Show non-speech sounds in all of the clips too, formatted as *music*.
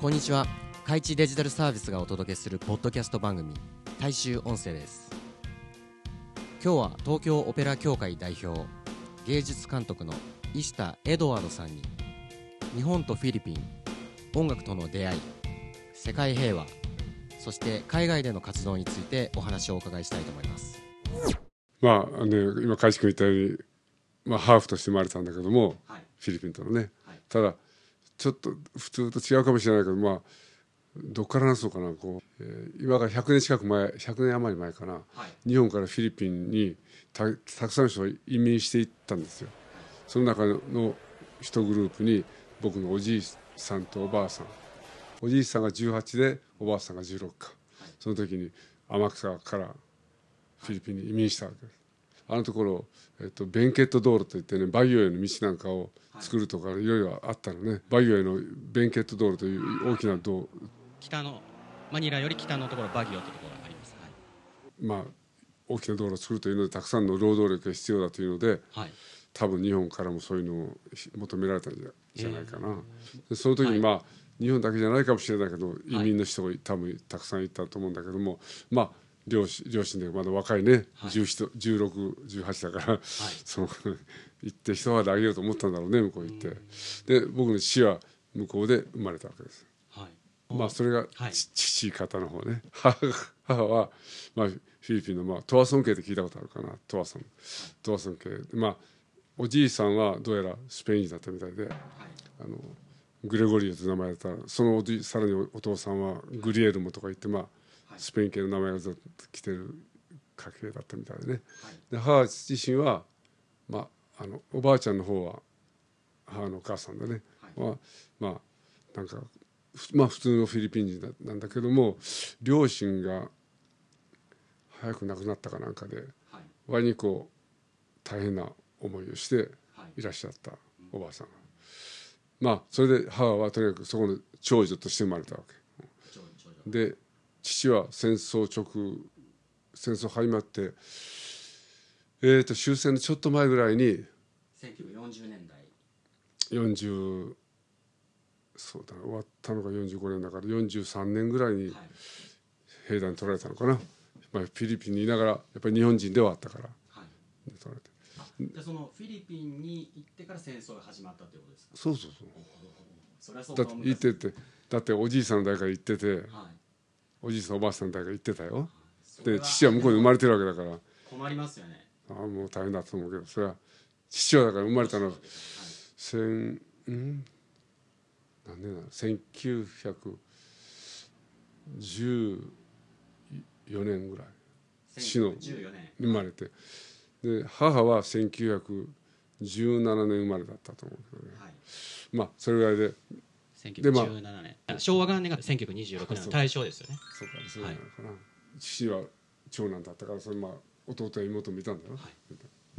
こんにちは。海地デジタルサービスがお届けするポッドキャスト番組大衆音声です。今日は東京オペラ協会代表芸術監督の石田エドワードさんに日本とフィリピン音楽との出会い世界平和そして海外での活動についてお話をお伺いしたいと思います。まあね今海地君言ったように、まあ、ハーフとして生まれたんだけども、はい。フィリピンとのね、はい。ただちょっと普通と違うかもしれないけどまあどっから話そうかなこう、えー今から100年近く前100年余り前かな。はい。日本からフィリピンにたたくさんの人が移民していったんですよ。その中の一グループに僕のおじいさんとおばあさん。おじいさんが18でおばあさんが16か。その時に天草からフィリピンに移民したわけですあのところ、えっと、ベンケット道路といってねバギオへの道なんかを作るとかいろいろあったのね。バギオへのベンケット道路という大きな道。北のマニラより北のところバギオというところがあります。まあ大きな道路を作るというのでたくさんの労働力が必要だというのではい。多分日本からもそういうのを求められたんじゃないかな、でその時にまあ、日本だけじゃないかもしれないけど移民の人が多分たくさんいたと思うんだけどもまあ両親両親でまだ若いね、はい。1618だから、その *laughs* 行って一肌あげようと思ったんだろうね向こう行って。で僕の父は向こうで生まれたわけです。はい。まあそれが、はい。ち父方の方ね。母 *laughs* 母は、まあ、フィリピンの、まあ、トワソン系って聞いたことあるかな。トワソン。トワソン系まあおじいさんはどうやらスペイン人だったみたいであのグレゴリオという名前だったらそのおじさらにお父さんはグリエルモとか言って、まあ、スペイン系の名前がずっと来てる家系だったみたいでね。で母自身は、まあ、あのおばあちゃんの方は母のお母さんでね、はまあなんかふまあ普通のフィリピン人だなんだけども両親が早く亡くなったかなんかではい。割にこう大変な思いをしてはい。いらっしゃったおばあさんが。まあそれで母はとにかくそこの長女として生まれたわけ。で父は戦争直戦争始まってえー、と終戦のちょっと前ぐらいに1940年代。40そうだ終わったのが45年だから43年ぐらいにはい。兵団に取られたのかな、まあ、フィリピンにいながらやっぱり日本人ではあったからはい。取られて。あじゃあそのフィリピンに行ってから戦争が始まったということですか？そうそうそう。それはそうだって行っててだっておじいさんの代から行っててはいおじいさんおばあさんの代から行ってたよ。で父は向こうに生まれてるわけだから。困りますよね。ああもう大変だと思うけど。それは父はだから生まれたの。は千うん何年だ1914年ぐらい。はい死の1914年生まれて。で母は1917年生まれだったと思うけどね。はい。まあそれぐらいででまあ1917年、昭和元年が1926年の大正ですよね。そうかそうなのかな、父は長男だったからそれまあ弟や妹もいたんだよ、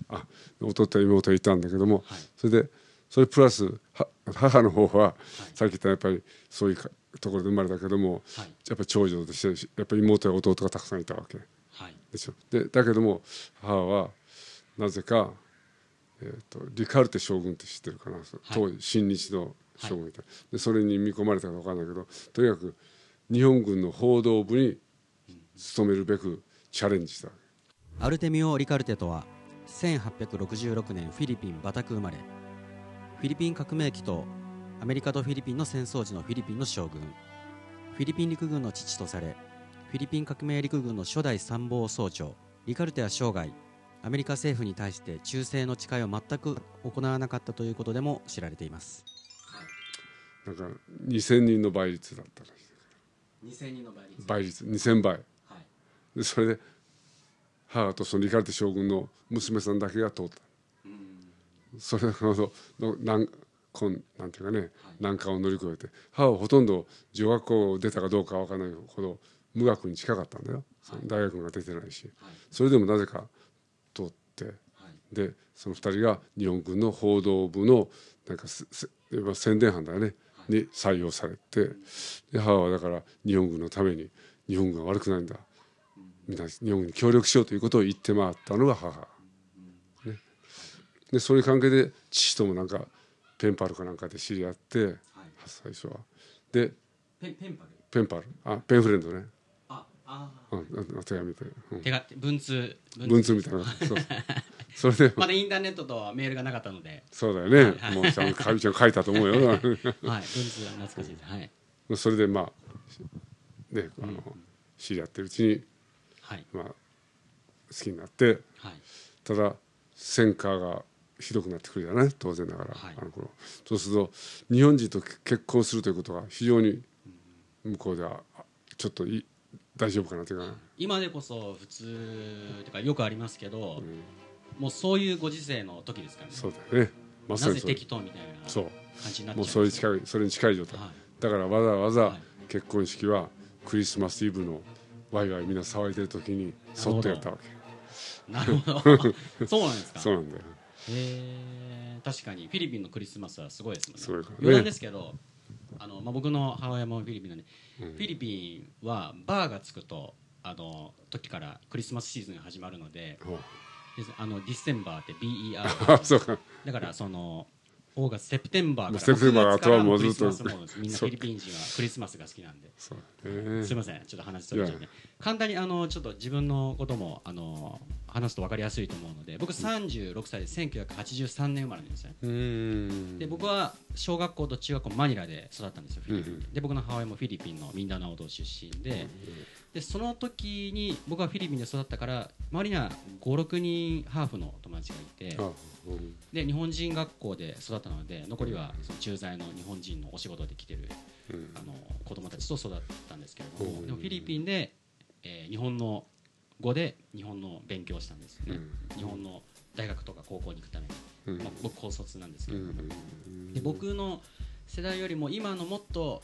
あ弟や妹がいたんだけども、はい。それでそれプラスは母の方は、さっき言ったやっぱりそういうかところで生まれたけども、はい。やっぱり長女としてやっぱり妹や弟がたくさんいたわけ。はい。でしょ。でだけども母はなぜか、えー、とリカルテ将軍って知ってるかな、当時親日の将軍いた、でそれに見込まれたか分かんないけどとにかく日本軍の報道部に勤めるべくチャレンジした。アルテミオ・リカルテとは1866年フィリピン・バタク生まれ。フィリピン革命期とアメリカとフィリピンの戦争時のフィリピンの将軍。フィリピン陸軍の父とされフィリピン革命陸軍の初代参謀総長リカルテは生涯アメリカ政府に対して忠誠の誓いを全く行わなかったということでも知られていますなんか2,000人の倍率だったらしい。2000人の倍率。倍率。2,000倍。はい。でそれで母とそのリカルテ将軍の娘さんだけが通った。それほどの難こんなんていうかね難関を乗り越えて母はほとんど女学校を出たかどうかわからないほど無学に近かったんだよ、その大学が出てないし、それでもなぜか通って、でその2人が日本軍の報道部のなんかせせ宣伝班だよね、に採用されてで母はだから日本軍のために日本軍は悪くないんだみんな日本軍に協力しようということを言って回ったのが母。ね、でそういう関係で父ともなんかペンパルかなんかで知り合って、最初は。でペンペンパル？ペンパル。あペンフレンドね、ああ手紙で、う。ん、手が文通文通。みたいな。そうそれでまだインターネットとメールがなかったので、そうだよね、もうちゃんとかみちゃん書いたと思うよ。はい、文通は懐かしいです。はい、それでまあねあの、知り合ってるうちに、はい、まあ、好きになってはい、ただ戦火がひどくなってくるじゃない当然ながら、はい。あの頃。そうすると日本人と結婚するということが非常に向こうではあちょっとい大丈夫かなというか、今でこそ普通とかよくありますけど、もうそういうご時世の時ですからね。そうだよね。まさなぜにそう。適当みたいなそう感じになっちゃもうそれにい近いそれに近い状態、はい。だからわざわざはい。結婚式はクリスマスイブのワイワイみんな騒いでる時にそっとやったわけ。なるほど。そうなんですか。そうなんだよ。へえ確かにフィリピンのクリスマスはすごいですもんね。すごいからね。余談ですけどあの、まあ、僕の母親もフィリピンなん。で、フィリピンはバーがつくとあの時からクリスマスシーズンが始まるのであのディセンバーって BER あ *laughs* そうか。だからそのオーガスセプテンバーからセプテンバーがあとはもみんなフィリピン人はクリスマスが好きなんで。そうね。すみません。ちょっと話それちゃって。簡単にあのちょっと自分のこともあの話すと分かりやすいと思うので僕36歳で1983年生まれなんですね。うーん。で僕は小学校と中学校マニラで育ったんですよフィリピン。うんで僕の母親もフィリピンのミンダナオ島出身ででその時に僕はフィリピンで育ったから周りには56人ハーフの友達がいてで日本人学校で育ったので残りはその駐在の日本人のお仕事で来てるうん。あの子供たちと育ったんですけれどうん。もでもフィリピンで、えー日本の語で日本の勉強をしたんですね、日本の大学とか高校に行くために、うん。まあ、僕高卒なんですけうんれども、で僕の世代よりも今のもっと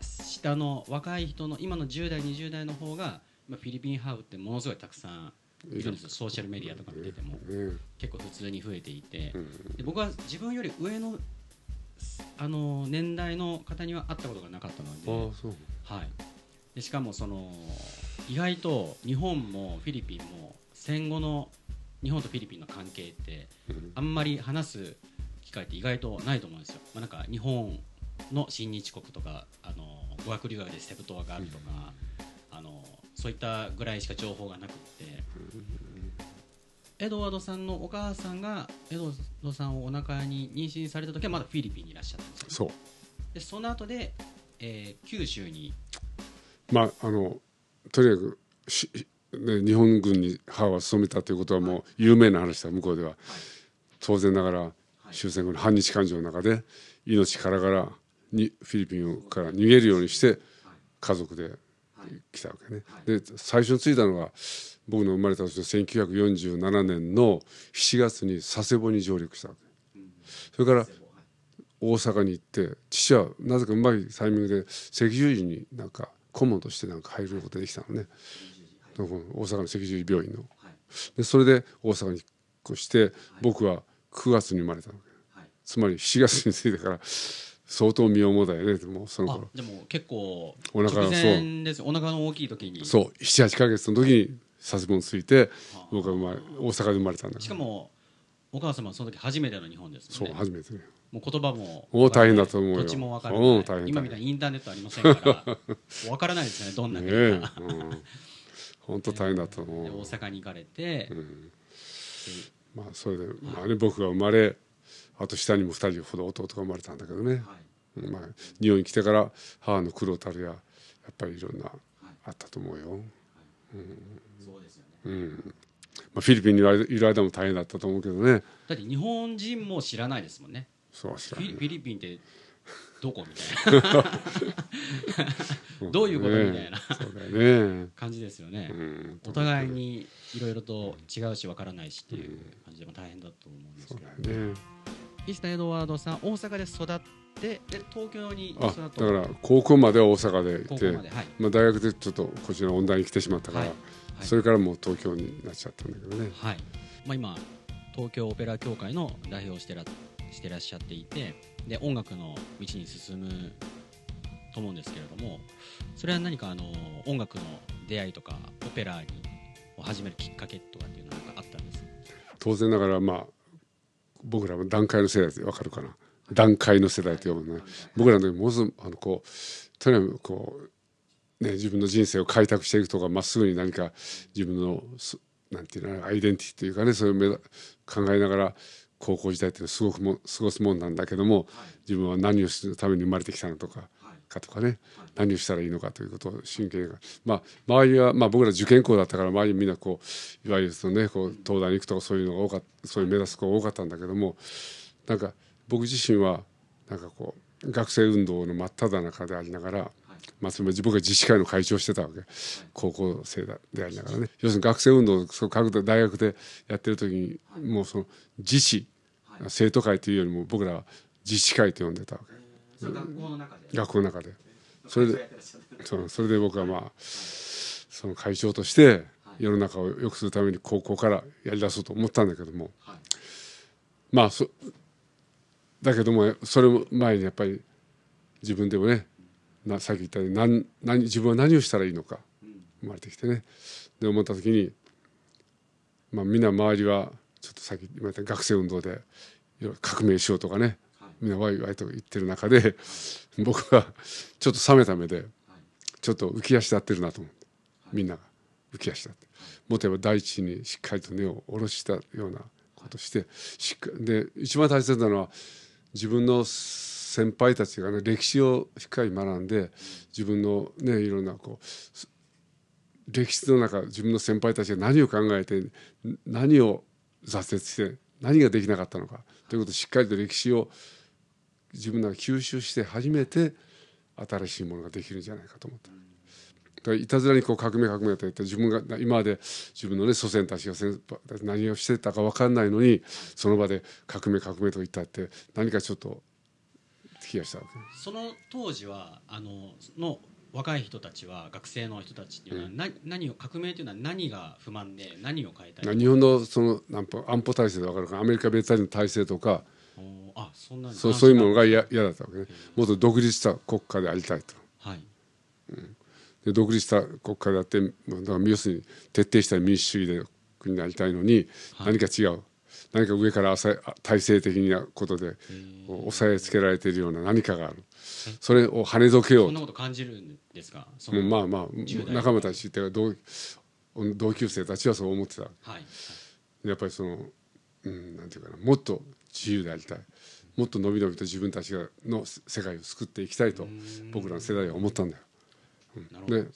下の若い人の今の10代20代の方がまあフィリピンハーフってものすごいたくさんいる。んですよソーシャルメディアとか見ててもね結構普通に増えていてうん。で僕は自分より上のあの年代の方には会ったことがなかったのではい、でしかもその意外と日本もフィリピンも戦後の日本とフィリピンの関係ってうん。あんまり話す機会って意外とないと思うんですよ、まあ、なんか日本の親日国とかあの語学留学でセプ島があるとか、あのそういったぐらいしか情報がなくって、エドワードさんのお母さんがエドワードさんをお腹に妊娠された時はまだフィリピンにいらっしゃったんですよそう。でその後で、えー九州に。まああのとにかくし、ね、日本軍に母は勤めたということはもう有名な話だ向こうでは、当然ながら終戦後の反日感情の中で命からがらにフィリピンから逃げるようにして家族で来たわけね、で最初に着いたのが僕の生まれた年の1947年の7月に佐世保に上陸したわけ、それから大阪に行って父はなぜかうまいタイミングで赤十字になんか顧問としてなんか入ることができたのね、大阪の赤十字病院の。でそれで大阪に引っ越して僕は9月に生まれたわけ、つまり7月に着いてから相当身重だよねもうそのあ頃でも結構お腹が直前です。お腹の大きい時に。そう78か月の時に佐世保に着いて僕は生まれ大阪で生まれたんだしかもお母様はその時初めての日本ですそう初めてね。もう言葉もお大変だと思うよ。土地も分からない。今みたいにインターネットありませんから。分からないですねどんなね国え。か、うん、本当大変だと思でう大阪に行かれて、まあそれで、まあね、僕が生まれあと下にも2人ほど弟が生まれたんだけどね、まあ、日本に来てから母の苦労たるややっぱりいろんなあったと思うよ、そうですよね。うん。まあ、フィリピンにいる間も大変だったと思うけどね。だって日本人も知らないですもんね。そう知らんフィリフィリピンってどこみたいな。*laughs* どういうことみたいな。感じですよね、うん。お互いにいろいろと違うし分からないしっていう感じでも大変だと思うんですけど、ね石田エドワードさん大阪で育ってで東京にあだから高校までは大阪でいて高校まではい。まあ、大学でちょっとこちら音大に来てしまったから、はい。はい。それからもう東京になっちゃったんだけどね。はい。まあ、今東京オペラ協会の代表をしてらしてらっしゃっていてで音楽の道に進むと思うんですけれどもそれは何かあの音楽の出会いとかオペラにを始めるきっかけとかっていうのはあったんですか？当然ながらまあ僕らも段階の世代でわかるかな、段階の世代と呼ぶね僕らの時もずあのこうとにかくこう、ね、自分の人生を開拓していくとかまっすぐに何か自分のなんていうのアイデンティティというかねそういう考えながら高校時代っていうのはすごくも過ごすもんなんだけども、自分は何をするために生まれてきたのとか。かとかね、何をしたらいいのかということを真剣にまあ周りは、まあ、僕ら受験校だったから周りみんなこういわゆるそのねこう東大に行くとかそういうのが多かったそういう目指す子が多かったんだけどもなんか僕自身はなんかこう学生運動の真っ只中でありながら、まあ、つまり僕は自治会の会長をしてたわけ。高校生でありながらね。要するに学生運動を各大学でやってる時にもうその自治生徒会というよりも僕らは自治会と呼んでたわけ。学校の中で。学校の中で。それでそうそれで僕はまあその会長として世の中を良くするために高校からやりだそうと思ったんだけども、はい、まあそだけどもそれも前にやっぱり自分でもねなさっき言ったように何何自分は何をしたらいいのか生まれてきてね。で思った時に、まあ、みんな周りはちょっとさっき言われた学生運動で革命しようとかねみんなワイワイと言ってる中で *laughs* 僕はちょっと冷めた目でちょっと浮き足立ってるなと思ってみんなが浮き足立って。もっと言えば大地にしっかりと根を下ろしたようなことしてしっで一番大切なのは自分の先輩たちがね歴史をしっかり学んで自分のねいろんなこう歴史の中自分の先輩たちが何を考えて何を挫折して何ができなかったのかということをしっかりと歴史を自分が吸収して初めて新しいものができるんじゃないかと思った。だからいたずらにこう革命革命と言って自分が今まで自分のね祖先たちが何をしてたか分かんないのにその場で革命革命と言ったって何かちょっと気がしたわけ。その当時はあのの若い人たちは学生の人たちっていうのは、うん、何何を革命というのは何が不満で何を変えたい日本のその安保体制で分かるかアメリカ別体の体制とかあそんなそうそういうものが嫌だったわけね。もっと独立した国家でありたいと、はい。うん、で独立した国家であってだから要するに徹底した民主主義で国になりたいのに、何か違う。何か上から体制的なことで押さえつけられているような何かがある。それを跳ねどけようそんなこと感じるんですか？まあまあ仲間たちって同同級生たちはそう思ってた、はい、やっぱりその、うん、なんていうかなもっと自由でありたい。もっと伸び伸びと自分たちがの世界を救っていきたいと僕らの世代は思ったんだよ。うん、ね、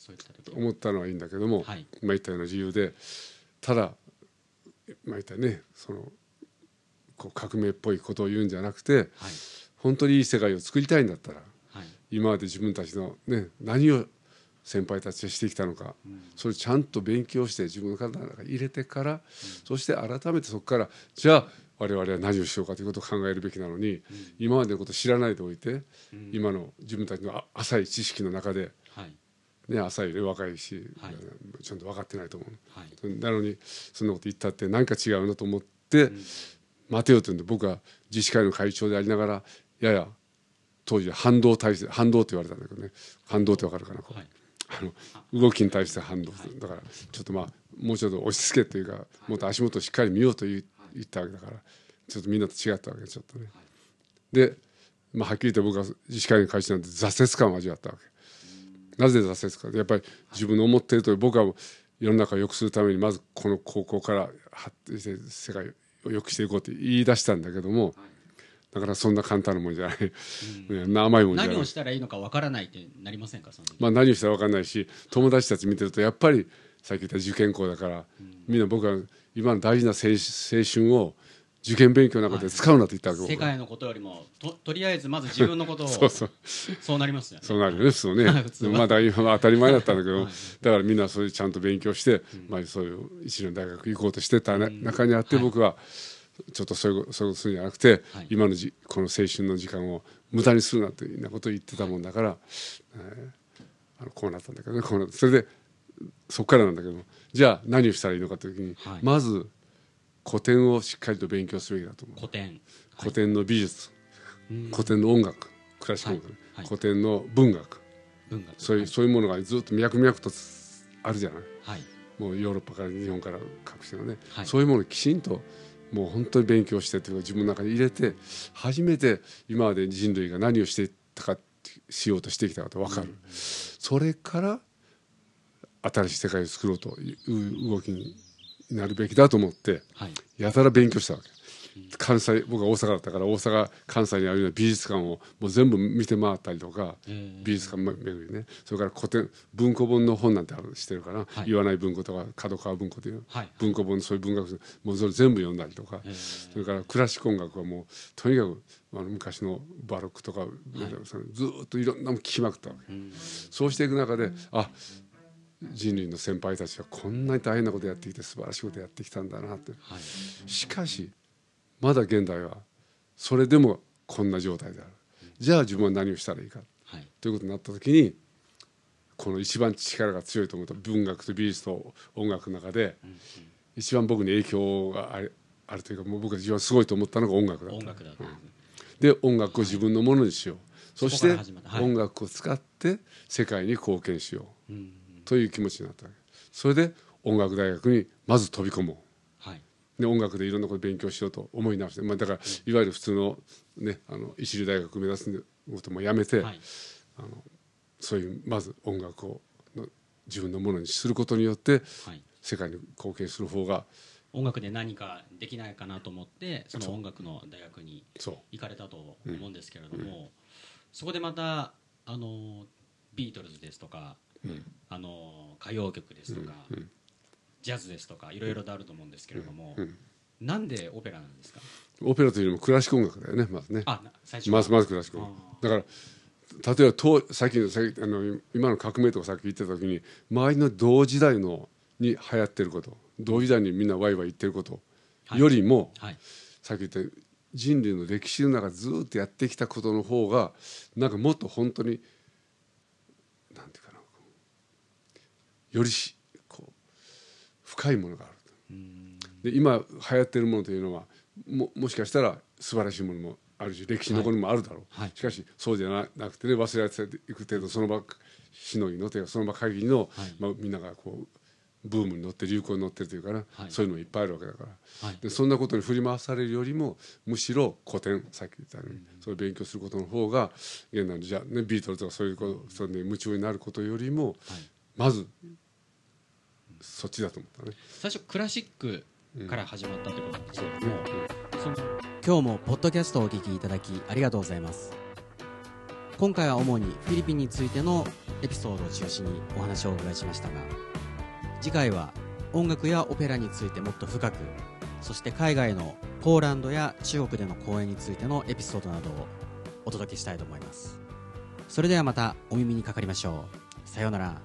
思ったのはいいんだけども、はい、まあ言ったような自由でただまあ言ったねそのこう革命っぽいことを言うんじゃなくて、はい、本当にいい世界を作りたいんだったら、はい、今まで自分たちの、ね、何を先輩たちがしてきたのか、うん、それをちゃんと勉強して自分の体の中に入れてから、うん、そして改めてそこからじゃあ我々は何をしようかということを考えるべきなのに、うん、今までのことを知らないでおいて、今の自分たちの浅い知識の中で、はい。ね、浅いね若いし、はい、ちゃんと分かってないと思う、はい、なのにそんなこと言ったって何か違うなと思って、待てよと言うんで僕は自治会の会長でありながらやや当時は反動体制反動って言われたんだけどね。反動って分かるかな、はい、あの動きに対して反動だからちょっとまあもうちょっと押し付けというかもっと足元をしっかり見ようと言ったわけだからちょっとみんなと違ったわけちょっとね。で、まあ、はっきり言って僕は自治会の会長なんて挫折感を味わったわけ。なぜ挫折か。やっぱり自分の思っているとおり僕は世の中を良くするためにまずこの高校から発展して世界を良くしていこうって言い出したんだけども、だからそんな簡単なもんじゃない、うん、*laughs* 甘いもんじゃない。何をしたらいいのかわからないってなりませんかまあ何をしたらわからないし友達たち見てるとやっぱりさっき言った受験校だから、うん、みんな僕は今の大事な青春を受験勉強の中で使うなと言ったわけ、はい、世界のことよりもととりあえずまず自分のことを *laughs* そうそう。そうなりますよね。そうなるよねそうね。*laughs* まだ今は当たり前だったんだけど、はい、だからみんなそういうちゃんと勉強して、うん、まあ、そういう一流の大学行こうとしてた中にあって、僕はちょっとそういうそうするんじゃなくて、今のじこの青春の時間を無駄にするなというようなことを言ってたもんだから、えー、あのこうなったんだけどねこうなそれでそこからなんだけどじゃあ何をしたらいいのかという時に、まず古典をしっかりと勉強すべきだと思う。古典。古典の美術、古典の音楽。クラシック音楽、はい、古典の文学。文学。そういう、そういうものがずっと脈々とあるじゃない、はい、もうヨーロッパから日本から各地のね、そういうものをきちんともう本当に勉強してというか自分の中に入れて初めて今まで人類が何をしていったかしようとしてきたかと分かる、それから新しい世界を作ろうという動きになるべきだと思って、はい。やたら勉強したわけ。関西僕は大阪だったから大阪関西にあるような美術館をもう全部見て回ったりとか、えー美術館巡りね。それから古典文庫本の本なんてあるしてるから、はい。言わない文庫とか角川文庫という、はい。文庫本そういう文学書もうそれ全部読んだりとか、えー。それからクラシック音楽はもうとにかくあの昔のバロックとか、ずーっといろんなもん聞きまくったわけ、うん。そうしていく中であ人類の先輩たちはこんなに大変なことやってきて素晴らしいことやってきたんだなって。はい。しかしまだ現代はそれでもこんな状態である。じゃあ自分は何をしたらいいか。はい。ということになった時にこの一番力が強いと思った文学と美術と音楽の中で一番僕に影響があるあるというかもう僕が一番すごいと思ったのが音楽だった。音楽だった。ん。で音楽を自分のものにしよう、そしそこかて音楽を使って世界に貢献しよう。うんという気持ちになったそれで音楽大学にまず飛び込もう。はい。で音楽でいろんなことを勉強しようと思い直して、まあ、だからいわゆる普通の,、ね、あの一流大学を目指すこともやめて、はい。そういうまず音楽をの自分のものにすることによってはい。世界に貢献する方が音楽で何かできないかなと思ってその音楽の大学にそう。行かれたと思うんですけれども、そこでまたあのビートルズですとか、あの歌謡曲ですとか、ジャズですとかいろいろとあると思うんですけれども、なんでオペラなんですか？オペラというよりもクラシック音楽だよねまずね。あな最初まずまずクラシックだから例えば当さっきのさっきあの今の革命とかさっき言ってた時に周りの同時代のに流行ってること同時代にみんなワイワイ言ってることはい。よりも、はい。さっき言った人類の歴史の中ずっとやってきたことの方がなんかもっと本当になんていうよりしこう深いものがあるで今流行ってるものというのはももしかしたら素晴らしいものもあるし歴史に残るものもあるだろう、はい。しかしそうじゃななくてね忘れられていく程度その場しのぎのというかその場限りの、はい。まあ、みんながこうブームに乗って流行に乗ってるというかな、はい。そういうのもいっぱいあるわけだから、はい。でそんなことに振り回されるよりもむしろ古典さっき言ったように、それを勉強することの方が現代のじゃあ、ね、ビートルズとかそういうことそれに夢中になることよりも、はい。まずそっちだと思ったね。最初クラシックから始まったってことなんですけれども、今日もポッドキャストをお聞きいただきありがとうございます。今回は主にフィリピンについてのエピソードを中心にお話をお伺いしましたが次回は音楽やオペラについてもっと深くそして海外のポーランドや中国での公演についてのエピソードなどをお届けしたいと思います。それではまたお耳にかかりましょう。さようなら